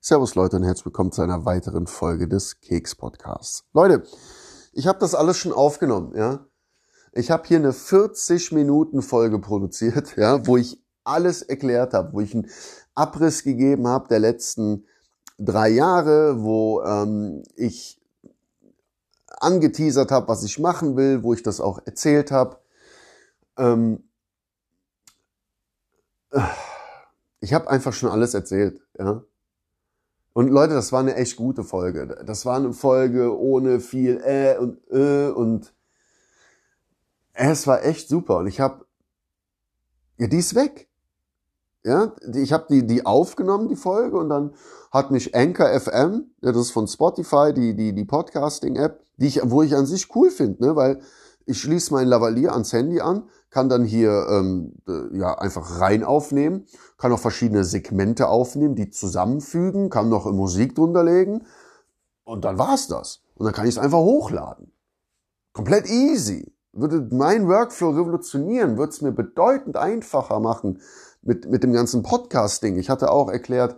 Servus Leute und herzlich willkommen zu einer weiteren Folge des Keks Podcasts. Leute, ich habe das alles schon aufgenommen, ja. Ich habe hier eine 40 Minuten Folge produziert, ja, wo ich alles erklärt habe, wo ich einen Abriss gegeben habe der letzten drei Jahre, wo ähm, ich angeteasert habe, was ich machen will, wo ich das auch erzählt habe. Ähm, ich habe einfach schon alles erzählt, ja. Und Leute, das war eine echt gute Folge. Das war eine Folge ohne viel äh und äh und äh, es war echt super. Und ich habe, ja, die ist weg. Ja, ich habe die die aufgenommen die Folge und dann hat mich Anchor FM, ja, das ist von Spotify, die die die Podcasting App, die ich wo ich an sich cool finde, ne, weil ich schließe mein Lavalier ans Handy an, kann dann hier ähm, ja einfach rein aufnehmen, kann auch verschiedene Segmente aufnehmen, die zusammenfügen, kann noch Musik drunter legen und dann war's das. Und dann kann ich es einfach hochladen. Komplett easy. Würde mein Workflow revolutionieren, würde es mir bedeutend einfacher machen mit, mit dem ganzen Podcasting. Ich hatte auch erklärt,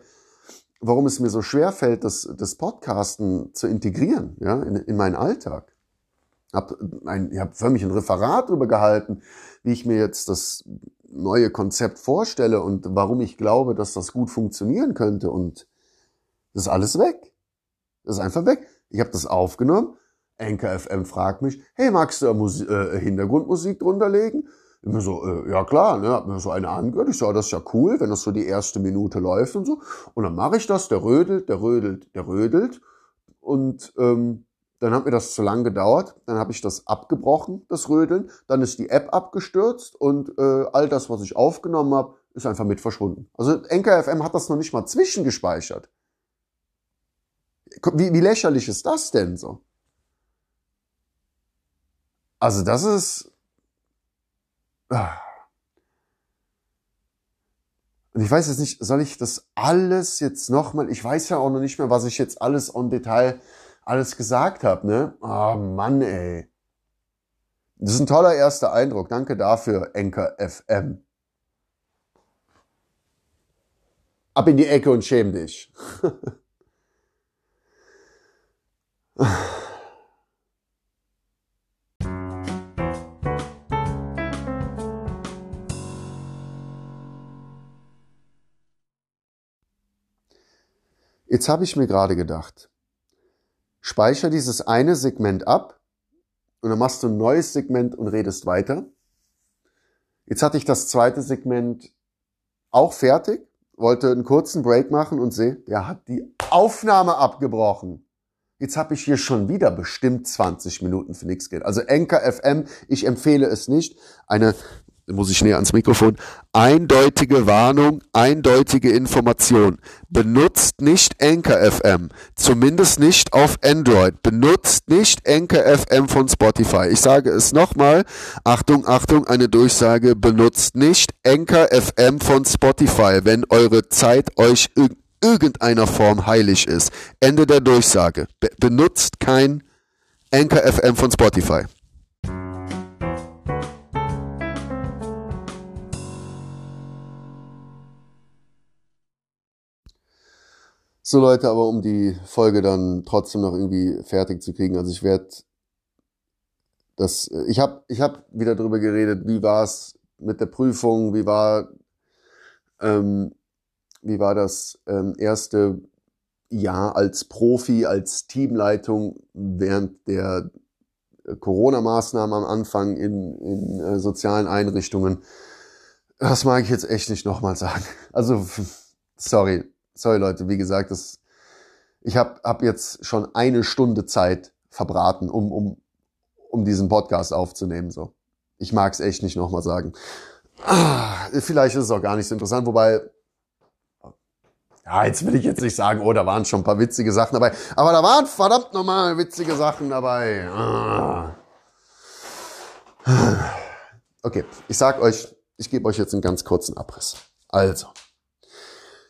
warum es mir so schwer fällt, das, das Podcasten zu integrieren ja, in, in meinen Alltag. Hab ein, ich habe für mich ein Referat darüber gehalten, wie ich mir jetzt das neue Konzept vorstelle und warum ich glaube, dass das gut funktionieren könnte. Und das ist alles weg. Das ist einfach weg. Ich habe das aufgenommen. Anchor FM fragt mich, hey, magst du Musik, äh, Hintergrundmusik drunter legen? Immer so, äh, ja klar, ne, hab mir so eine angehört. Ich so, das ist ja cool, wenn das so die erste Minute läuft und so. Und dann mache ich das, der rödelt, der rödelt, der rödelt. Und ähm, dann hat mir das zu lang gedauert. Dann habe ich das abgebrochen, das Rödeln. Dann ist die App abgestürzt und äh, all das, was ich aufgenommen habe, ist einfach mit verschwunden. Also NKFM hat das noch nicht mal zwischengespeichert. Wie, wie lächerlich ist das denn so? Also das ist... Ah. Und ich weiß jetzt nicht, soll ich das alles jetzt nochmal, ich weiß ja auch noch nicht mehr, was ich jetzt alles on Detail alles gesagt habe, ne? Oh Mann, ey. Das ist ein toller erster Eindruck. Danke dafür, Enker FM. Ab in die Ecke und schäm dich. Jetzt habe ich mir gerade gedacht, speicher dieses eine Segment ab und dann machst du ein neues Segment und redest weiter. Jetzt hatte ich das zweite Segment auch fertig, wollte einen kurzen Break machen und sehe, der hat die Aufnahme abgebrochen. Jetzt habe ich hier schon wieder bestimmt 20 Minuten für nichts Geld. Also Enker FM, ich empfehle es nicht. Eine muss ich näher ans Mikrofon, eindeutige Warnung, eindeutige Information. Benutzt nicht Anchor FM, zumindest nicht auf Android. Benutzt nicht Anchor FM von Spotify. Ich sage es nochmal, Achtung, Achtung, eine Durchsage, benutzt nicht Anchor FM von Spotify, wenn eure Zeit euch in irgendeiner Form heilig ist. Ende der Durchsage. Be benutzt kein Anchor FM von Spotify. So Leute, aber um die Folge dann trotzdem noch irgendwie fertig zu kriegen, also ich werde das, ich habe ich hab wieder drüber geredet, wie war es mit der Prüfung, wie war, ähm, wie war das ähm, erste Jahr als Profi, als Teamleitung während der Corona-Maßnahmen am Anfang in, in äh, sozialen Einrichtungen. Das mag ich jetzt echt nicht nochmal sagen. Also, sorry, sorry Leute, wie gesagt, das, ich habe hab jetzt schon eine Stunde Zeit verbraten, um, um, um diesen Podcast aufzunehmen. So, Ich mag es echt nicht nochmal sagen. Ah, vielleicht ist es auch gar nicht so interessant, wobei, ja, jetzt will ich jetzt nicht sagen, oh, da waren schon ein paar witzige Sachen dabei. Aber da waren verdammt nochmal witzige Sachen dabei. Ah. Okay, ich sag euch, ich gebe euch jetzt einen ganz kurzen Abriss. Also,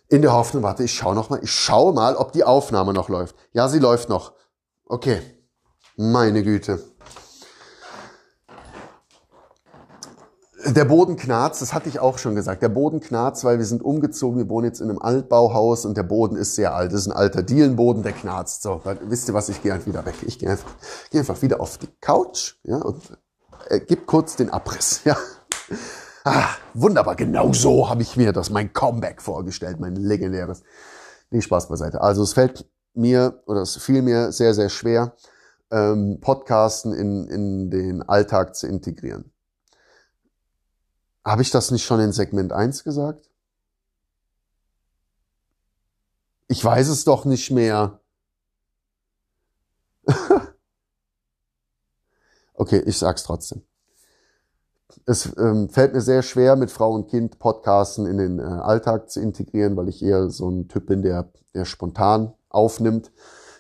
in der Hoffnung, warte, ich schaue noch mal, ich schaue mal, ob die Aufnahme noch läuft. Ja, sie läuft noch. Okay. Meine Güte. Der Boden knarzt, das hatte ich auch schon gesagt. Der Boden knarzt, weil wir sind umgezogen. Wir wohnen jetzt in einem Altbauhaus und der Boden ist sehr alt. Das ist ein alter Dielenboden, der knarzt. So, wisst ihr was? Ich gehe halt wieder weg. Ich gehe einfach, gehe einfach wieder auf die Couch, ja, und äh, gib kurz den Abriss, ja. Ah, wunderbar, genau so habe ich mir das, mein Comeback vorgestellt, mein legendäres. Nee, Spaß beiseite. Also es fällt mir, oder es fiel mir sehr, sehr schwer, ähm, Podcasten in, in den Alltag zu integrieren. Habe ich das nicht schon in Segment 1 gesagt? Ich weiß es doch nicht mehr. okay, ich sag's trotzdem. Es ähm, fällt mir sehr schwer, mit Frau und Kind Podcasten in den äh, Alltag zu integrieren, weil ich eher so ein Typ bin, der, der spontan aufnimmt.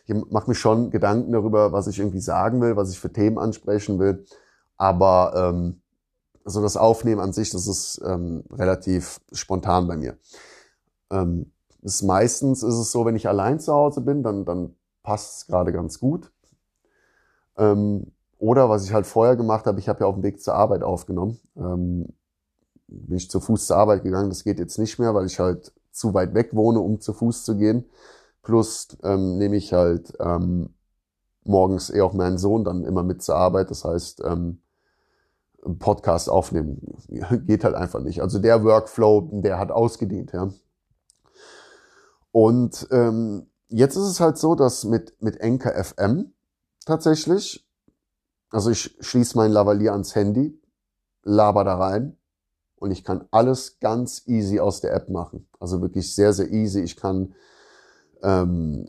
Ich mache mir schon Gedanken darüber, was ich irgendwie sagen will, was ich für Themen ansprechen will. Aber ähm, also das Aufnehmen an sich, das ist ähm, relativ spontan bei mir. Ähm, ist meistens ist es so, wenn ich allein zu Hause bin, dann, dann passt es gerade ganz gut. Ähm, oder was ich halt vorher gemacht habe, ich habe ja auf dem Weg zur Arbeit aufgenommen. Ähm, bin ich zu Fuß zur Arbeit gegangen. Das geht jetzt nicht mehr, weil ich halt zu weit weg wohne, um zu Fuß zu gehen. Plus ähm, nehme ich halt ähm, morgens eh auch meinen Sohn dann immer mit zur Arbeit. Das heißt, ähm, Podcast aufnehmen. Geht halt einfach nicht. Also der Workflow, der hat ausgedient, ja. Und ähm, jetzt ist es halt so, dass mit, mit Enker FM tatsächlich, also ich schließe mein Lavalier ans Handy, laber da rein und ich kann alles ganz easy aus der App machen. Also wirklich sehr, sehr easy. Ich kann ähm,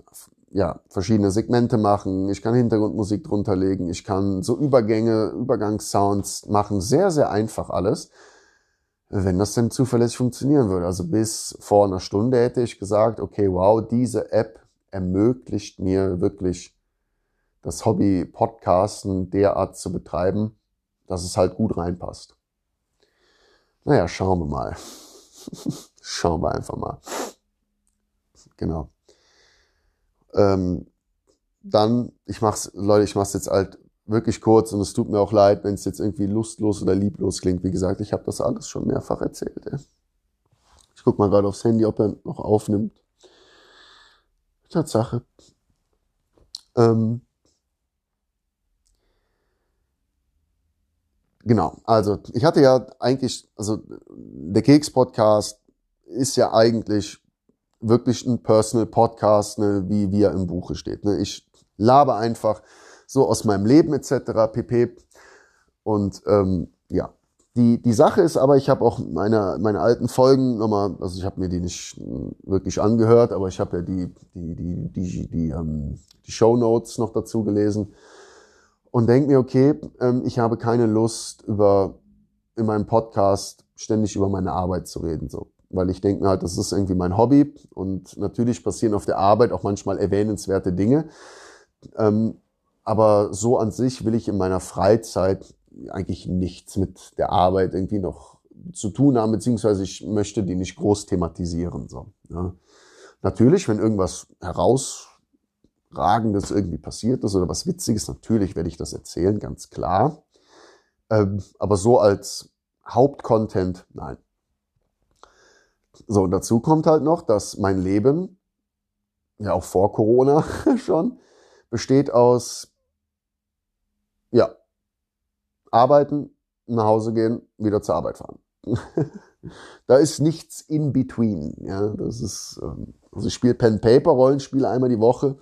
ja, verschiedene Segmente machen, ich kann Hintergrundmusik drunter legen, ich kann so Übergänge, Übergangssounds machen, sehr, sehr einfach alles, wenn das denn zuverlässig funktionieren würde. Also bis vor einer Stunde hätte ich gesagt, okay, wow, diese App ermöglicht mir wirklich das Hobby Podcasten derart zu betreiben, dass es halt gut reinpasst. Naja, schauen wir mal. schauen wir einfach mal. Genau. Ähm, dann, ich mach's, Leute, ich mach's jetzt halt wirklich kurz und es tut mir auch leid, wenn es jetzt irgendwie lustlos oder lieblos klingt. Wie gesagt, ich habe das alles schon mehrfach erzählt. Ey. Ich guck mal gerade aufs Handy, ob er noch aufnimmt. Tatsache. Ähm, genau, also ich hatte ja eigentlich, also der Keks-Podcast ist ja eigentlich wirklich ein Personal Podcast, ne, wie, wie er im Buche steht. Ne. Ich labe einfach so aus meinem Leben etc. pp. Und ähm, ja, die, die Sache ist aber, ich habe auch meine, meine alten Folgen nochmal, also ich habe mir die nicht wirklich angehört, aber ich habe ja die, die, die, die, die, ähm, die Show Notes noch dazu gelesen und denke mir, okay, ähm, ich habe keine Lust, über in meinem Podcast ständig über meine Arbeit zu reden. So weil ich denke mir halt, das ist irgendwie mein Hobby und natürlich passieren auf der Arbeit auch manchmal erwähnenswerte Dinge. Ähm, aber so an sich will ich in meiner Freizeit eigentlich nichts mit der Arbeit irgendwie noch zu tun haben, beziehungsweise ich möchte die nicht groß thematisieren. So. Natürlich, wenn irgendwas herausragendes irgendwie passiert ist oder was Witziges, natürlich werde ich das erzählen, ganz klar. Ähm, aber so als Hauptcontent, nein. So, und dazu kommt halt noch, dass mein Leben, ja auch vor Corona schon, besteht aus, ja, arbeiten, nach Hause gehen, wieder zur Arbeit fahren. da ist nichts in between. Ja, das ist, ähm, also ich spiele Pen Paper Rollenspiele einmal die Woche,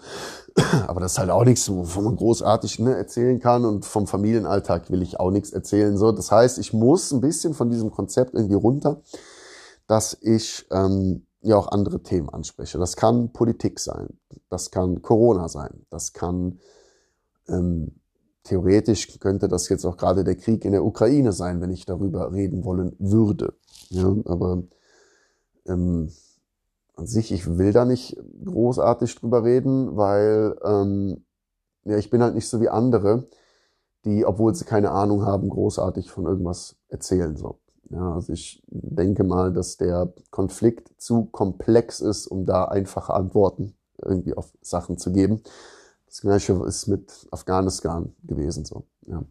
aber das ist halt auch nichts, wovon man großartig ne, erzählen kann und vom Familienalltag will ich auch nichts erzählen. So, das heißt, ich muss ein bisschen von diesem Konzept irgendwie runter dass ich ähm, ja auch andere Themen anspreche. Das kann Politik sein, das kann Corona sein, das kann ähm, theoretisch könnte das jetzt auch gerade der Krieg in der Ukraine sein, wenn ich darüber reden wollen würde. Ja, aber ähm, an sich, ich will da nicht großartig drüber reden, weil ähm, ja, ich bin halt nicht so wie andere, die, obwohl sie keine Ahnung haben, großartig von irgendwas erzählen. So. Ja, also ich denke mal, dass der Konflikt zu komplex ist, um da einfache Antworten irgendwie auf Sachen zu geben. Das gleiche ist mit Afghanistan gewesen so. Ja.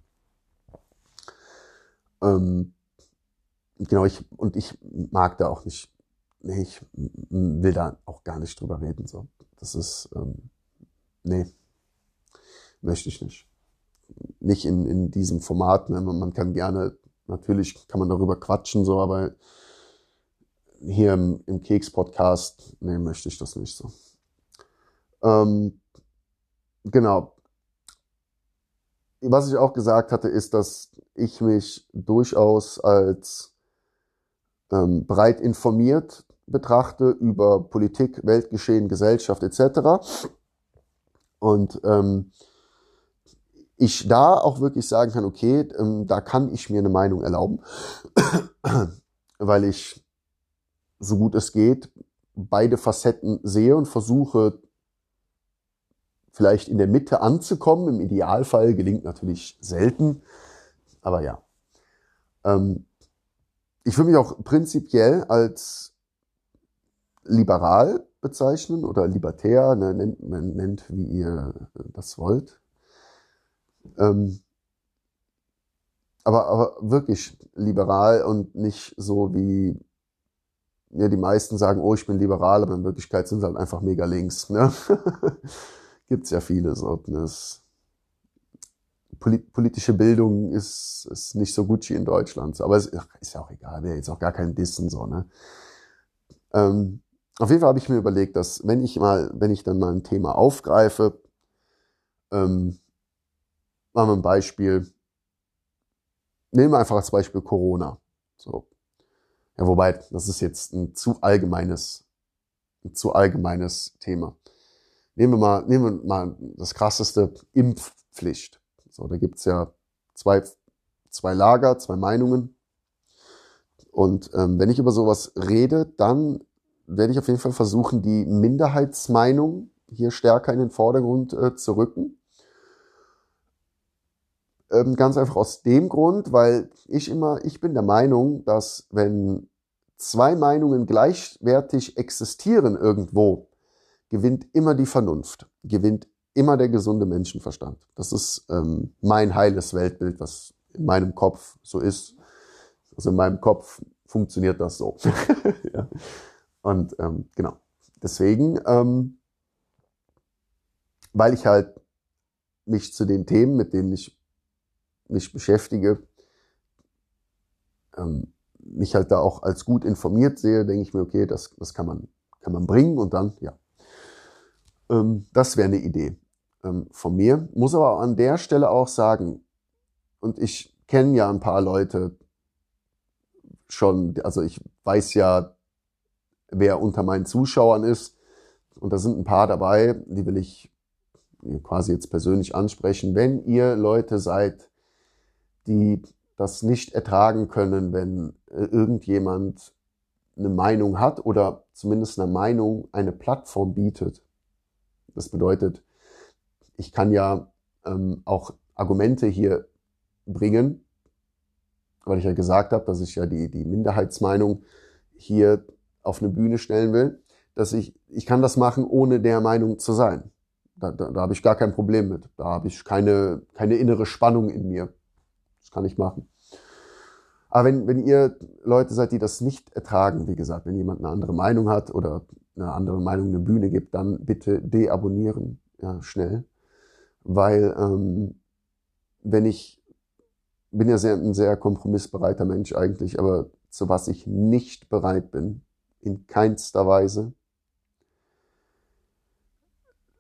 Ähm, genau, ich, und ich mag da auch nicht, nee, ich will da auch gar nicht drüber reden, so. Das ist, ähm, nee, möchte ich nicht. Nicht in, in diesem Format, ne? man, kann gerne, natürlich kann man darüber quatschen, so, aber hier im, im Keks-Podcast, nee, möchte ich das nicht so. Ähm, genau. Was ich auch gesagt hatte, ist, dass ich mich durchaus als ähm, breit informiert betrachte über Politik, Weltgeschehen, Gesellschaft etc. Und ähm, ich da auch wirklich sagen kann, okay, ähm, da kann ich mir eine Meinung erlauben, weil ich so gut es geht beide Facetten sehe und versuche vielleicht in der Mitte anzukommen. Im Idealfall gelingt natürlich selten, aber ja. Ähm, ich würde mich auch prinzipiell als liberal bezeichnen oder libertär, ne, nennt, man nennt, wie ihr das wollt. Ähm, aber, aber wirklich liberal und nicht so wie ja, die meisten sagen, oh, ich bin liberal, aber in Wirklichkeit sind sie halt einfach mega links. Ne? Gibt's ja viele so. Ne? Das, politische Bildung ist, ist nicht so gut wie in Deutschland. Aber es ist ja auch egal, wäre jetzt auch gar kein Dissen so. Ne? Ähm, auf jeden Fall habe ich mir überlegt, dass wenn ich mal, wenn ich dann mal ein Thema aufgreife, ähm, machen wir ein Beispiel, nehmen wir einfach als Beispiel Corona. So. Ja, wobei, das ist jetzt ein zu allgemeines, ein zu allgemeines Thema. Nehmen wir mal, nehmen wir mal das krasseste, Impfpflicht. So, da gibt's ja zwei, zwei Lager, zwei Meinungen. Und ähm, wenn ich über sowas rede, dann werde ich auf jeden Fall versuchen, die Minderheitsmeinung hier stärker in den Vordergrund äh, zu rücken. Ähm, ganz einfach aus dem Grund, weil ich immer, ich bin der Meinung, dass wenn zwei Meinungen gleichwertig existieren irgendwo, gewinnt immer die Vernunft, gewinnt immer der gesunde Menschenverstand. Das ist ähm, mein heiles Weltbild, was in meinem Kopf so ist. Also in meinem Kopf funktioniert das so. ja. Und ähm, genau. Deswegen, ähm, weil ich halt mich zu den Themen, mit denen ich mich beschäftige, ähm, mich halt da auch als gut informiert sehe, denke ich mir, okay, das, das kann man, kann man bringen und dann, ja. Ähm, das wäre eine Idee ähm, von mir. Muss aber an der Stelle auch sagen, und ich kenne ja ein paar Leute schon, also ich weiß ja, wer unter meinen Zuschauern ist. Und da sind ein paar dabei, die will ich quasi jetzt persönlich ansprechen. Wenn ihr Leute seid, die das nicht ertragen können, wenn äh, irgendjemand eine Meinung hat oder zumindest eine Meinung eine Plattform bietet. Das bedeutet, ich kann ja ähm, auch Argumente hier bringen, weil ich ja gesagt habe, dass ich ja die, die Minderheitsmeinung hier auf eine Bühne stellen will, dass ich, ich kann das machen, ohne der Meinung zu sein. Da, da, da habe ich gar kein Problem mit. Da habe ich keine, keine innere Spannung in mir. Das kann ich machen. Aber wenn, wenn ihr Leute seid, die das nicht ertragen, wie gesagt, wenn jemand eine andere Meinung hat oder eine andere Meinung eine Bühne gibt, dann bitte deabonnieren, ja, schnell. Weil ähm, wenn ich bin ja sehr, ein sehr kompromissbereiter Mensch eigentlich, aber zu was ich nicht bereit bin, in keinster Weise,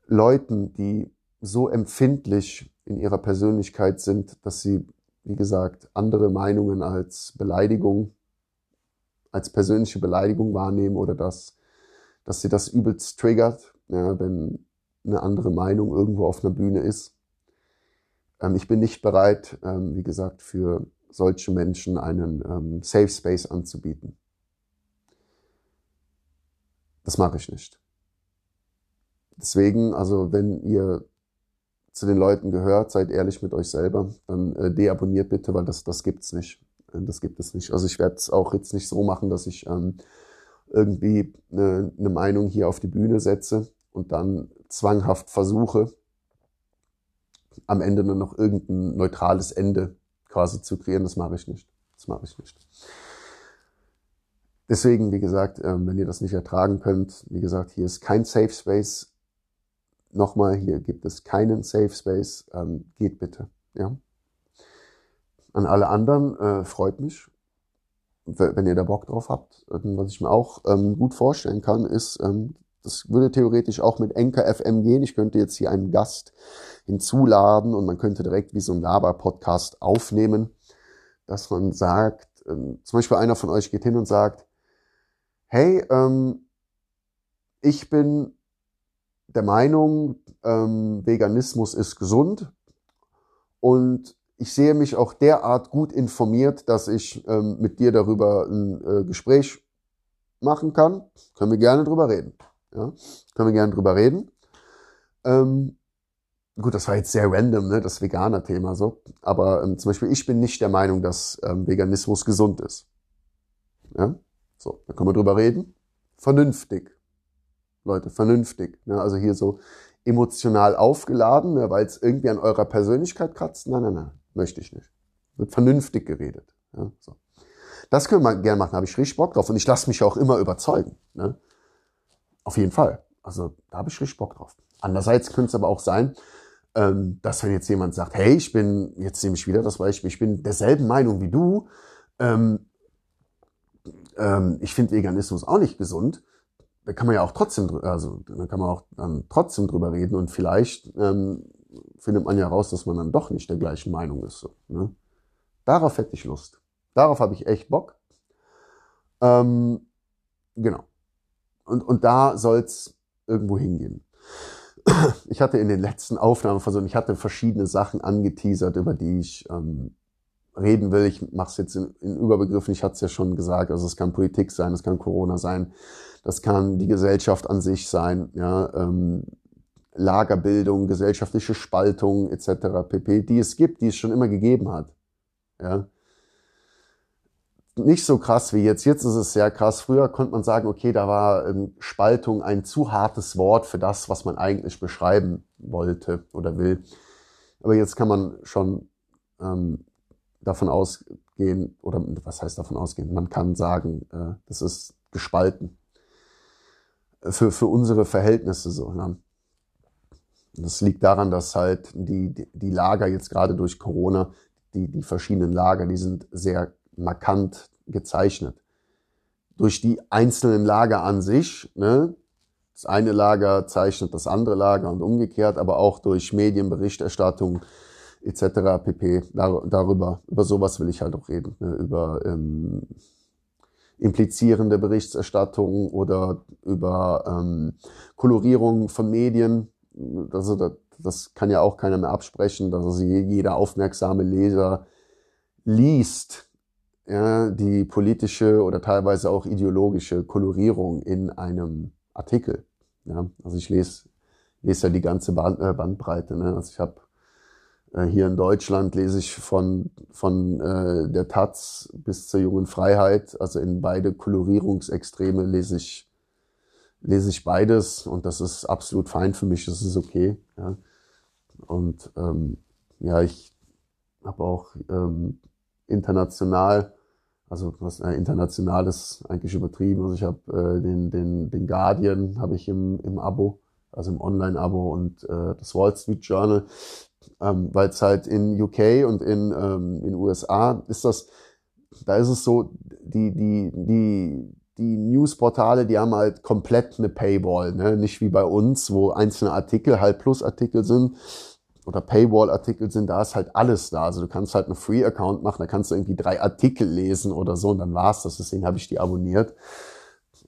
Leuten, die so empfindlich in ihrer Persönlichkeit sind, dass sie wie gesagt, andere Meinungen als Beleidigung, als persönliche Beleidigung wahrnehmen oder dass, dass sie das übelst triggert, ja, wenn eine andere Meinung irgendwo auf einer Bühne ist. Ähm, ich bin nicht bereit, ähm, wie gesagt, für solche Menschen einen ähm, Safe Space anzubieten. Das mache ich nicht. Deswegen, also wenn ihr zu den Leuten gehört, seid ehrlich mit euch selber, dann äh, deabonniert bitte, weil das, das gibt's nicht. Äh, das gibt es nicht. Also ich werde es auch jetzt nicht so machen, dass ich ähm, irgendwie eine, eine Meinung hier auf die Bühne setze und dann zwanghaft versuche, am Ende nur noch irgendein neutrales Ende quasi zu kreieren. Das mache ich nicht. Das mache ich nicht. deswegen, wie gesagt, ähm, wenn ihr das nicht ertragen könnt, wie gesagt, hier ist kein Safe Space. Nochmal, hier gibt es keinen Safe Space. Ähm, geht bitte. Ja. An alle anderen äh, freut mich, wenn ihr da Bock drauf habt. Was ich mir auch ähm, gut vorstellen kann, ist, ähm, das würde theoretisch auch mit Enker FM gehen. Ich könnte jetzt hier einen Gast hinzuladen und man könnte direkt wie so ein Laber-Podcast aufnehmen, dass man sagt, ähm, zum Beispiel einer von euch geht hin und sagt, hey, ähm, ich bin der Meinung, ähm, Veganismus ist gesund und ich sehe mich auch derart gut informiert, dass ich ähm, mit dir darüber ein äh, Gespräch machen kann. Können wir gerne drüber reden. Ja? Können wir gerne drüber reden. Ähm, gut, das war jetzt sehr random, ne, das Veganer-Thema so. Aber ähm, zum Beispiel, ich bin nicht der Meinung, dass ähm, Veganismus gesund ist. Ja? So, da können wir drüber reden. Vernünftig. Leute, vernünftig. Ne? Also hier so emotional aufgeladen, ne, weil es irgendwie an eurer Persönlichkeit kratzt. Nein, nein, nein, möchte ich nicht. Wird vernünftig geredet. Ja? So. Das können wir gerne machen, habe ich richtig Bock drauf. Und ich lasse mich auch immer überzeugen. Ne? Auf jeden Fall. Also da habe ich richtig Bock drauf. Andererseits könnte es aber auch sein, ähm, dass wenn jetzt jemand sagt, hey, ich bin, jetzt nehme ich wieder das Beispiel, ich bin derselben Meinung wie du, ähm, ähm, ich finde Veganismus auch nicht gesund, da kann man ja auch trotzdem, also da kann man auch dann trotzdem drüber reden und vielleicht ähm, findet man ja raus, dass man dann doch nicht der gleichen Meinung ist. So, ne? Darauf hätte ich Lust. Darauf habe ich echt Bock. Ähm, genau. Und, und da soll's irgendwo hingehen. Ich hatte in den letzten Aufnahmen versucht, ich hatte verschiedene Sachen angeteasert, über die ich ähm, reden will. Ich mache es jetzt in, in Überbegriffen, ich hatte es ja schon gesagt, also es kann Politik sein, es kann Corona sein, das kann die Gesellschaft an sich sein, ja, ähm, Lagerbildung, gesellschaftliche Spaltung etc. pp, die es gibt, die es schon immer gegeben hat. Ja nicht so krass wie jetzt. Jetzt ist es sehr krass. Früher konnte man sagen, okay, da war ähm, Spaltung ein zu hartes Wort für das, was man eigentlich beschreiben wollte oder will. Aber jetzt kann man schon ähm, davon ausgehen, oder was heißt davon ausgehen? Man kann sagen, äh, das ist gespalten. Für, für unsere Verhältnisse so. Ja. Das liegt daran, dass halt die, die Lager jetzt gerade durch Corona, die, die verschiedenen Lager, die sind sehr markant gezeichnet. Durch die einzelnen Lager an sich, ne? das eine Lager zeichnet das andere Lager und umgekehrt, aber auch durch Medienberichterstattung etc. pp. darüber, über sowas will ich halt auch reden, ne? über ähm, implizierende Berichterstattung oder über ähm, Kolorierung von Medien. Also das, das kann ja auch keiner mehr absprechen, dass also jeder aufmerksame Leser liest, ja, die politische oder teilweise auch ideologische Kolorierung in einem Artikel. Ja, also ich lese, lese ja die ganze äh, Bandbreite. Ne? Also ich habe äh, hier in Deutschland lese ich von, von äh, der Taz bis zur jungen Freiheit, also in beide Kolorierungsextreme lese ich, lese ich beides und das ist absolut fein für mich, das ist okay. Ja? Und ähm, ja, ich habe auch ähm, international also was äh, internationales eigentlich übertrieben. Also ich habe äh, den, den, den Guardian habe ich im, im Abo, also im Online-Abo und äh, das Wall Street Journal, ähm, weil es halt in UK und in ähm, in USA ist das, da ist es so, die die die die Newsportale, die haben halt komplett eine Paywall, ne? nicht wie bei uns, wo einzelne Artikel halt Plusartikel sind, oder Paywall-Artikel sind, da ist halt alles da. Also du kannst halt einen Free-Account machen, da kannst du irgendwie drei Artikel lesen oder so und dann war's das. Deswegen habe ich die abonniert.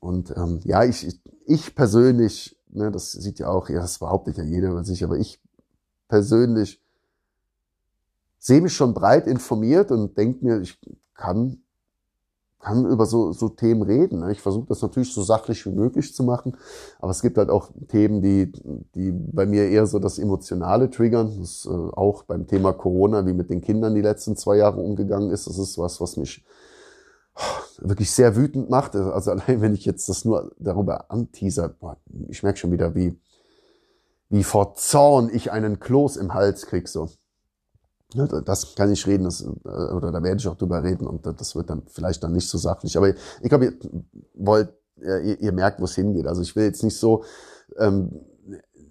Und ähm, ja, ich, ich, ich persönlich, ne, das sieht ja auch, ja, das behauptet ja jeder über sich, aber ich persönlich sehe mich schon breit informiert und denke mir, ich kann kann über so, so Themen reden. Ne? Ich versuche das natürlich so sachlich wie möglich zu machen, aber es gibt halt auch Themen, die, die bei mir eher so das Emotionale triggern. Das ist, äh, auch beim Thema Corona, wie mit den Kindern die letzten zwei Jahre umgegangen ist. Das ist was, was mich wirklich sehr wütend macht. Also allein wenn ich jetzt das nur darüber anteaser, boah, ich merke schon wieder, wie, wie vor Zorn ich einen Kloß im Hals krieg so. Ja, das kann ich reden, das, äh, oder da werde ich auch drüber reden und das wird dann vielleicht dann nicht so sachlich. Aber ich glaube, ihr wollt, ihr, ihr merkt, wo es hingeht. Also ich will jetzt nicht so ähm,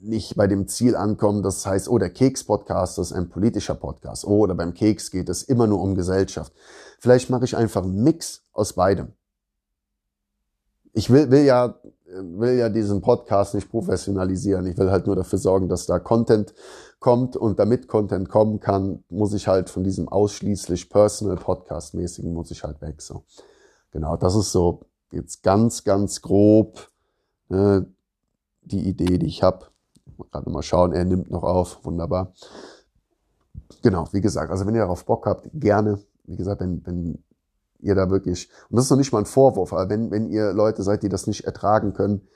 nicht bei dem Ziel ankommen, das heißt, oh, der Keks-Podcast ist ein politischer Podcast. Oh, oder beim Keks geht es immer nur um Gesellschaft. Vielleicht mache ich einfach einen Mix aus beidem. Ich will, will ja will ja diesen Podcast nicht professionalisieren. Ich will halt nur dafür sorgen, dass da Content kommt und damit Content kommen kann, muss ich halt von diesem ausschließlich Personal Podcast mäßigen muss ich halt weg. So genau, das ist so jetzt ganz ganz grob äh, die Idee, die ich habe. Gerade mal schauen, er nimmt noch auf, wunderbar. Genau, wie gesagt, also wenn ihr darauf Bock habt, gerne. Wie gesagt, wenn, wenn ihr da wirklich, und das ist noch nicht mal ein Vorwurf, aber wenn, wenn ihr Leute seid, die das nicht ertragen können,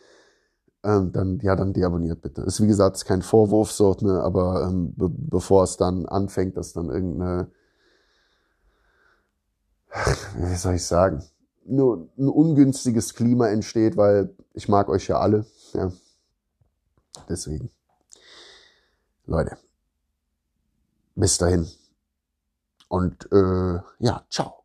ähm, dann, ja, dann deabonniert bitte. Ist wie gesagt ist kein Vorwurf, so, ne, aber ähm, be bevor es dann anfängt, dass dann irgendeine, wie soll ich sagen, nur ein ungünstiges Klima entsteht, weil ich mag euch ja alle, ja. Deswegen. Leute, bis dahin. Und äh, ja, ciao.